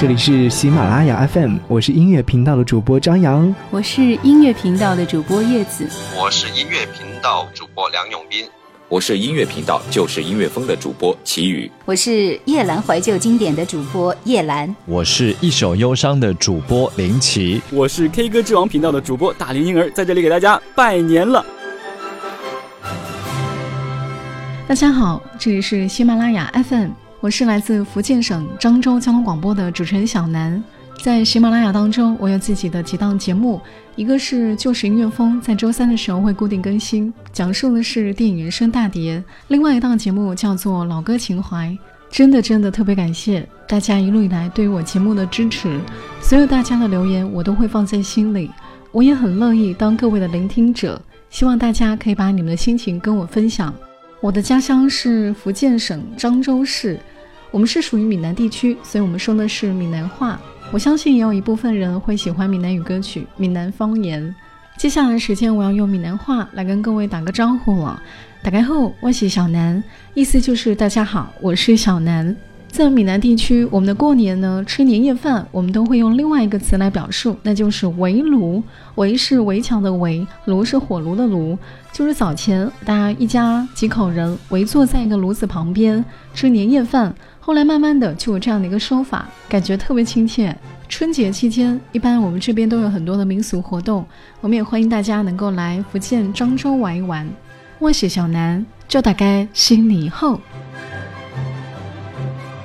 这里是喜马拉雅 FM，我是音乐频道的主播张扬，我是音乐频道的主播叶子，我是音乐频道主播梁永斌，我是音乐频道就是音乐风的主播齐宇，我是夜兰怀旧经典的主播叶兰，我是一首忧伤的主播林奇，我是 K 歌之王频道的主播大龄婴儿，在这里给大家拜年了。大家好，这里是喜马拉雅 FM。我是来自福建省漳州交通广播的主持人小南，在喜马拉雅当中，我有自己的几档节目，一个是旧时音乐风，在周三的时候会固定更新，讲述的是电影原声大碟；另外一档节目叫做老歌情怀。真的真的特别感谢大家一路以来对于我节目的支持，所有大家的留言我都会放在心里，我也很乐意当各位的聆听者，希望大家可以把你们的心情跟我分享。我的家乡是福建省漳州市，我们是属于闽南地区，所以我们说的是闽南话。我相信也有一部分人会喜欢闽南语歌曲、闽南方言。接下来时间，我要用闽南话来跟各位打个招呼了。打开后，我是小南，意思就是大家好，我是小南。在闽南地区，我们的过年呢，吃年夜饭，我们都会用另外一个词来表述，那就是围炉。围是围墙的围，炉是火炉的炉。就是早前大家一家几口人围坐在一个炉子旁边吃年夜饭，后来慢慢的就有这样的一个说法，感觉特别亲切。春节期间，一般我们这边都有很多的民俗活动，我们也欢迎大家能够来福建漳州玩一玩。我是小南，祝大家新年好。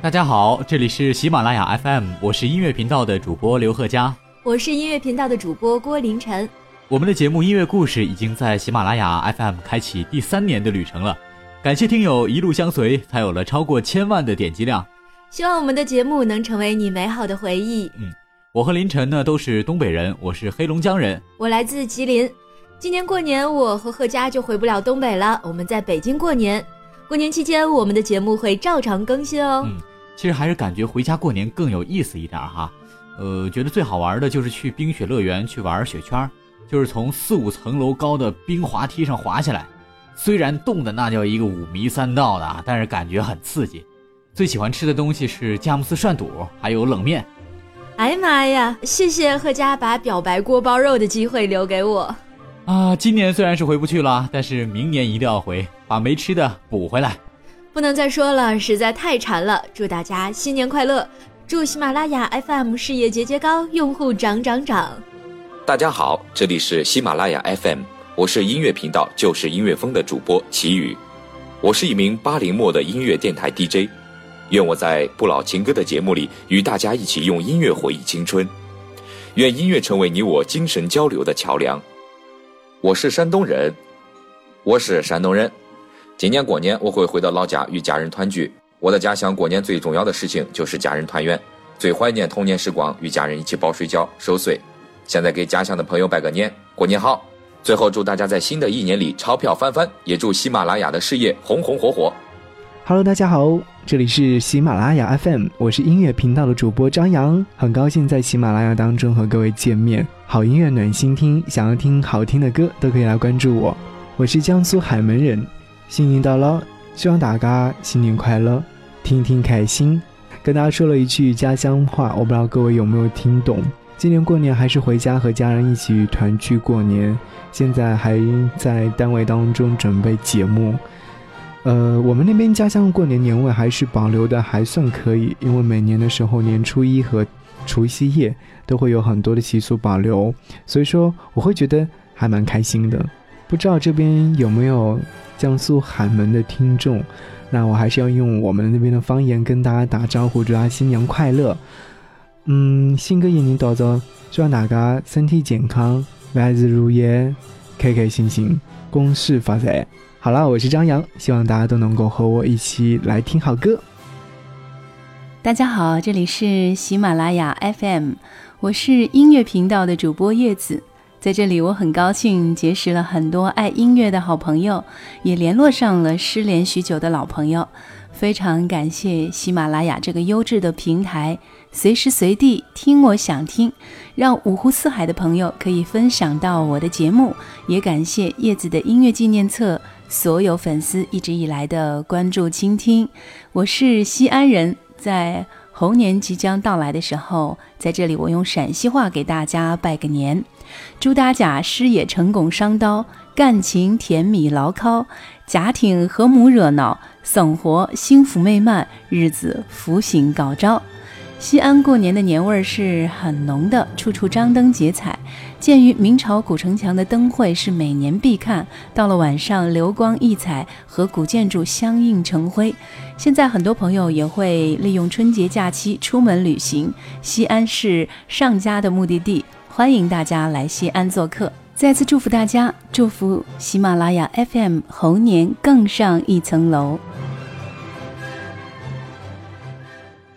大家好，这里是喜马拉雅 FM，我是音乐频道的主播刘贺佳，我是音乐频道的主播郭凌晨。我们的节目音乐故事已经在喜马拉雅 FM 开启第三年的旅程了，感谢听友一路相随，才有了超过千万的点击量。希望我们的节目能成为你美好的回忆。嗯，我和凌晨呢都是东北人，我是黑龙江人，我来自吉林。今年过年我和贺佳就回不了东北了，我们在北京过年。过年期间，我们的节目会照常更新哦。嗯。其实还是感觉回家过年更有意思一点哈，呃，觉得最好玩的就是去冰雪乐园去玩雪圈，就是从四五层楼高的冰滑梯上滑下来，虽然冻的那叫一个五迷三道的，但是感觉很刺激。最喜欢吃的东西是佳木斯涮肚，还有冷面。哎呀妈呀！谢谢贺家把表白锅包肉的机会留给我。啊，今年虽然是回不去了，但是明年一定要回，把没吃的补回来。不能再说了，实在太馋了。祝大家新年快乐！祝喜马拉雅 FM 事业节节高，用户涨涨涨！大家好，这里是喜马拉雅 FM，我是音乐频道就是音乐风的主播齐宇，我是一名八零末的音乐电台 DJ，愿我在不老情歌的节目里与大家一起用音乐回忆青春，愿音乐成为你我精神交流的桥梁。我是山东人，我是山东人。今年过年我会回到老家与家人团聚。我的家乡过年最重要的事情就是家人团圆，最怀念童年时光，与家人一起包水饺、守岁。现在给家乡的朋友拜个年，过年好！最后祝大家在新的一年里钞票翻番，也祝喜马拉雅的事业红红火火。Hello，大家好，这里是喜马拉雅 FM，我是音乐频道的主播张扬，很高兴在喜马拉雅当中和各位见面。好音乐暖心听，想要听好听的歌都可以来关注我。我是江苏海门人。新年到了，希望大家新年快乐，天天开心。跟大家说了一句家乡话，我不知道各位有没有听懂。今年过年还是回家和家人一起团聚过年，现在还在单位当中准备节目。呃，我们那边家乡过年年味还是保留的还算可以，因为每年的时候年初一和除夕夜都会有很多的习俗保留，所以说我会觉得还蛮开心的。不知道这边有没有？江苏海门的听众，那我还是要用我们那边的方言跟大家打招呼，祝大家新年快乐。嗯，新的一年到着，希望大家身体健康，万事如意，开开心心，恭喜发财。好了，我是张扬，希望大家都能够和我一起来听好歌。大家好，这里是喜马拉雅 FM，我是音乐频道的主播叶子。在这里，我很高兴结识了很多爱音乐的好朋友，也联络上了失联许久的老朋友。非常感谢喜马拉雅这个优质的平台，随时随地听我想听，让五湖四海的朋友可以分享到我的节目。也感谢叶子的音乐纪念册所有粉丝一直以来的关注倾听。我是西安人，在。猴年即将到来的时候，在这里我用陕西话给大家拜个年，祝大家事业成功上道，感情甜蜜牢靠，家庭和睦热闹，生活幸福美满，日子福星高照。西安过年的年味儿是很浓的，处处张灯结彩。鉴于明朝古城墙的灯会是每年必看，到了晚上流光溢彩，和古建筑相映成辉。现在很多朋友也会利用春节假期出门旅行，西安是上佳的目的地，欢迎大家来西安做客。再次祝福大家，祝福喜马拉雅 FM 猴年更上一层楼。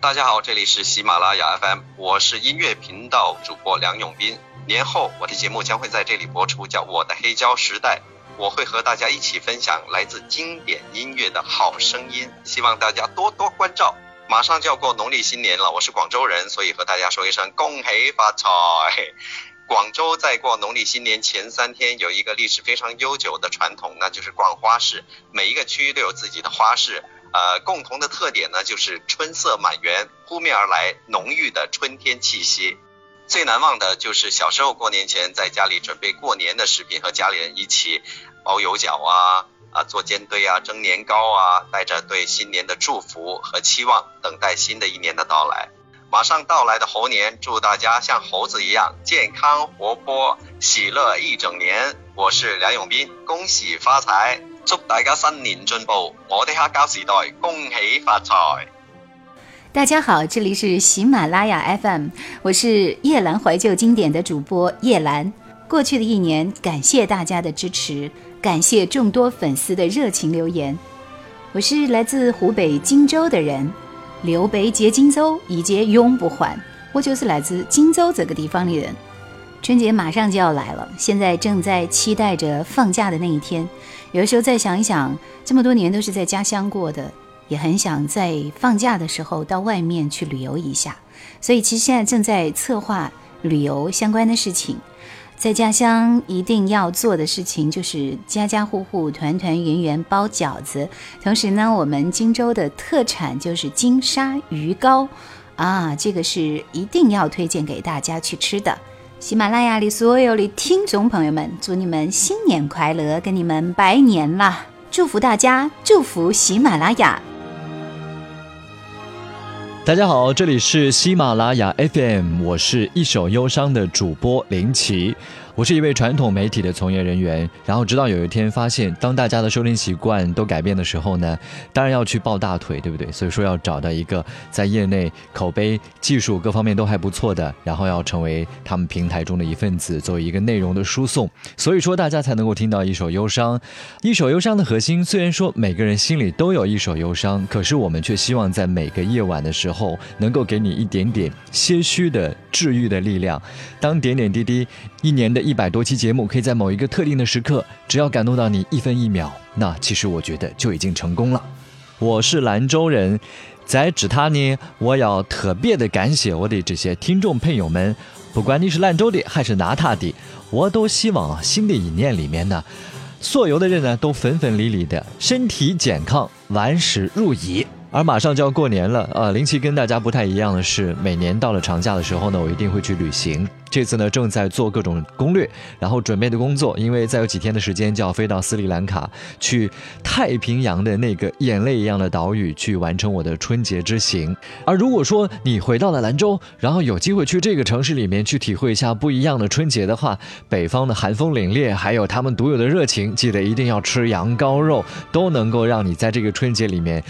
大家好，这里是喜马拉雅 FM，我是音乐频道主播梁永斌。年后我的节目将会在这里播出，叫《我的黑胶时代》，我会和大家一起分享来自经典音乐的好声音，希望大家多多关照。马上就要过农历新年了，我是广州人，所以和大家说一声恭喜发财。广州在过农历新年前三天有一个历史非常悠久的传统，那就是逛花市，每一个区域都有自己的花市。呃，共同的特点呢，就是春色满园，扑面而来浓郁的春天气息。最难忘的就是小时候过年前在家里准备过年的食品，和家里人一起包油饺啊，啊做煎堆啊，蒸年糕啊，带着对新年的祝福和期望，等待新的一年的到来。马上到来的猴年，祝大家像猴子一样健康活泼、喜乐一整年。我是梁永斌，恭喜发财。祝大家新年进步！我的黑胶时代，恭喜发财！大家好，这里是喜马拉雅 FM，我是叶兰怀旧经典的主播叶兰。过去的一年，感谢大家的支持，感谢众多粉丝的热情留言。我是来自湖北荆州的人，刘备接荆州，一劫永不还。我就是来自荆州这个地方的人。春节马上就要来了，现在正在期待着放假的那一天。有的时候再想一想，这么多年都是在家乡过的，也很想在放假的时候到外面去旅游一下。所以其实现在正在策划旅游相关的事情。在家乡一定要做的事情就是家家户户团团圆圆包饺子。同时呢，我们荆州的特产就是金沙鱼糕啊，这个是一定要推荐给大家去吃的。喜马拉雅里所有的听众朋友们，祝你们新年快乐，跟你们拜年啦！祝福大家，祝福喜马拉雅。大家好，这里是喜马拉雅 FM，我是一首忧伤的主播林奇。我是一位传统媒体的从业人员，然后直到有一天发现，当大家的收听习惯都改变的时候呢，当然要去抱大腿，对不对？所以说要找到一个在业内口碑、技术各方面都还不错的，然后要成为他们平台中的一份子，作为一个内容的输送。所以说大家才能够听到一首忧伤。一首忧伤的核心，虽然说每个人心里都有一首忧伤，可是我们却希望在每个夜晚的时候，能够给你一点点些许的治愈的力量。当点点滴滴，一年的。一百多期节目，可以在某一个特定的时刻，只要感动到你一分一秒，那其实我觉得就已经成功了。我是兰州人，在这他呢，我要特别的感谢我的这些听众朋友们，不管你是兰州的还是哪塔的，我都希望新的一年里面呢，所有的人呢都分分离离的，身体健康，万事如意。而马上就要过年了，呃，林奇跟大家不太一样的是，每年到了长假的时候呢，我一定会去旅行。这次呢，正在做各种攻略，然后准备的工作，因为再有几天的时间就要飞到斯里兰卡，去太平洋的那个眼泪一样的岛屿，去完成我的春节之行。而如果说你回到了兰州，然后有机会去这个城市里面去体会一下不一样的春节的话，北方的寒风凛冽，还有他们独有的热情，记得一定要吃羊羔肉，都能够让你在这个春节里面。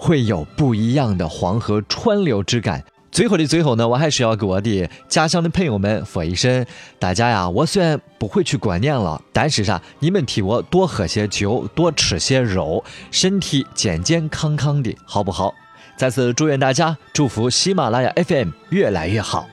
会有不一样的黄河川流之感。最后的最后呢，我还是要给我的家乡的朋友们说一声：大家呀，我虽然不会去过年了，但是啥，你们替我多喝些酒，多吃些肉，身体健健康康的，好不好？再次祝愿大家，祝福喜马拉雅 FM 越来越好。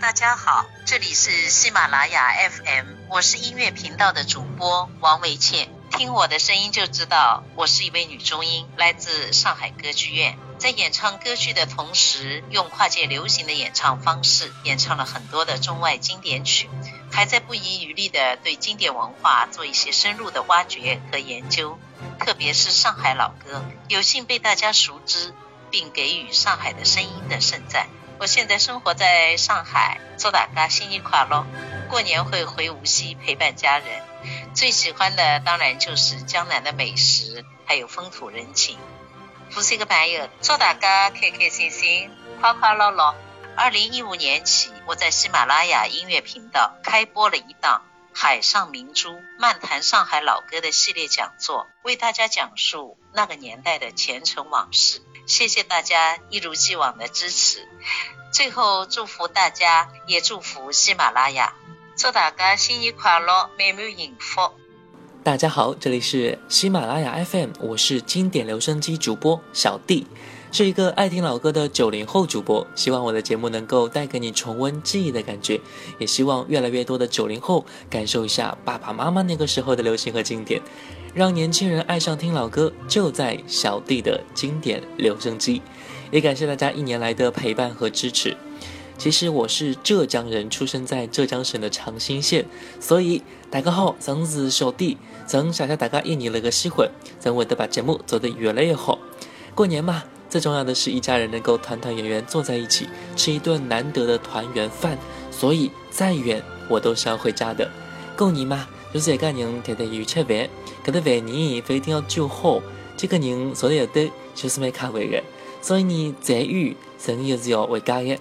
大家好，这里是喜马拉雅 FM，我是音乐频道的主播王维倩。听我的声音就知道，我是一位女中音，来自上海歌剧院。在演唱歌剧的同时，用跨界流行的演唱方式演唱了很多的中外经典曲，还在不遗余力地对经典文化做一些深入的挖掘和研究。特别是上海老歌，有幸被大家熟知。并给予上海的声音的盛赞。我现在生活在上海，祝大家新年快乐！过年会回无锡陪伴家人，最喜欢的当然就是江南的美食，还有风土人情。无锡的朋友，祝大家开开心心、快快乐乐。二零一五年起，我在喜马拉雅音乐频道开播了一档《海上明珠漫谈上海老歌》的系列讲座，为大家讲述那个年代的前尘往事。谢谢大家一如既往的支持。最后，祝福大家，也祝福喜马拉雅，祝大家新年快乐，满满幸福。大家好，这里是喜马拉雅 FM，我是经典留声机主播小弟。是一个爱听老歌的九零后主播，希望我的节目能够带给你重温记忆的感觉，也希望越来越多的九零后感受一下爸爸妈妈那个时候的流行和经典，让年轻人爱上听老歌，就在小弟的经典留声机。也感谢大家一年来的陪伴和支持。其实我是浙江人，出生在浙江省的长兴县，所以大家好，曾是小弟，曾想想大家一年了个喜欢，曾为的把节目做得越来越好。过年嘛。最重要的是一家人能够团团圆圆坐在一起，吃一顿难得的团圆饭。所以再远我都是要回家的。过年嘛，就是一家人团团圆圆吃饭，搿个饭呢，非一定要煮好。这个人坐在后头就是蛮开胃的。所以呢，再远人也是要回家的。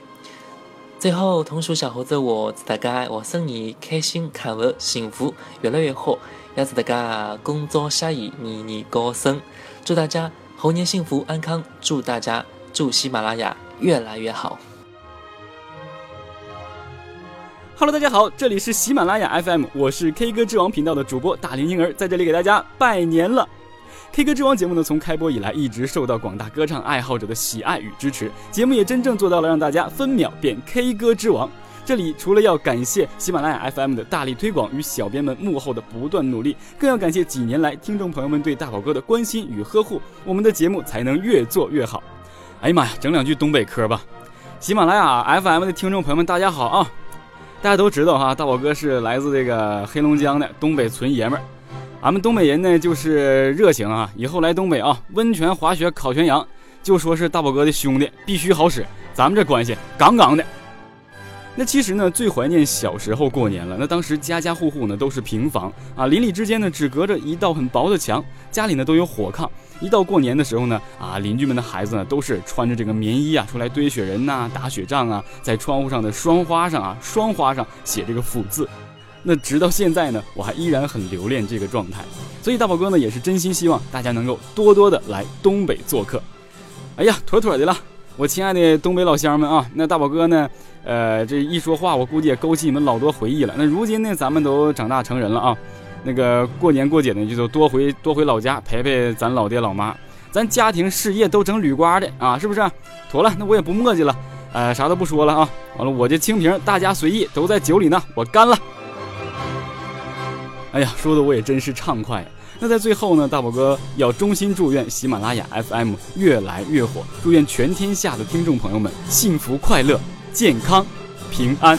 最后，同属小猴子我祝大家我生你开心、快乐、幸福，越来越好。也祝大家工作顺意，年年高升。祝大家。猴年幸福安康，祝大家祝喜马拉雅越来越好。Hello，大家好，这里是喜马拉雅 FM，我是 K 歌之王频道的主播大龄婴儿，在这里给大家拜年了。K 歌之王节目呢，从开播以来一直受到广大歌唱爱好者的喜爱与支持，节目也真正做到了让大家分秒变 K 歌之王。这里除了要感谢喜马拉雅 FM 的大力推广与小编们幕后的不断努力，更要感谢几年来听众朋友们对大宝哥的关心与呵护，我们的节目才能越做越好。哎呀妈呀，整两句东北嗑吧！喜马拉雅 FM 的听众朋友们，大家好啊！大家都知道哈，大宝哥是来自这个黑龙江的东北纯爷们儿。俺们东北人呢就是热情啊，以后来东北啊，温泉、滑雪、烤全羊，就说是大宝哥的兄弟，必须好使。咱们这关系杠杠的。那其实呢，最怀念小时候过年了。那当时家家户户呢都是平房啊，邻里之间呢只隔着一道很薄的墙，家里呢都有火炕。一到过年的时候呢，啊，邻居们的孩子呢都是穿着这个棉衣啊出来堆雪人呐、打雪仗啊，在窗户上的霜花上啊，霜花上写这个福字。那直到现在呢，我还依然很留恋这个状态。所以大宝哥呢也是真心希望大家能够多多的来东北做客。哎呀，妥妥的了。我亲爱的东北老乡们啊，那大宝哥呢？呃，这一说话，我估计也勾起你们老多回忆了。那如今呢，咱们都长大成人了啊，那个过年过节呢，就多回多回老家陪陪咱老爹老妈。咱家庭事业都整铝瓜的啊，是不是？妥了，那我也不墨迹了，呃，啥都不说了啊。完了，我这清瓶，大家随意，都在酒里呢，我干了。哎呀，说的我也真是畅快。那在最后呢，大宝哥要衷心祝愿喜马拉雅 FM 越来越火，祝愿全天下的听众朋友们幸福快乐、健康、平安。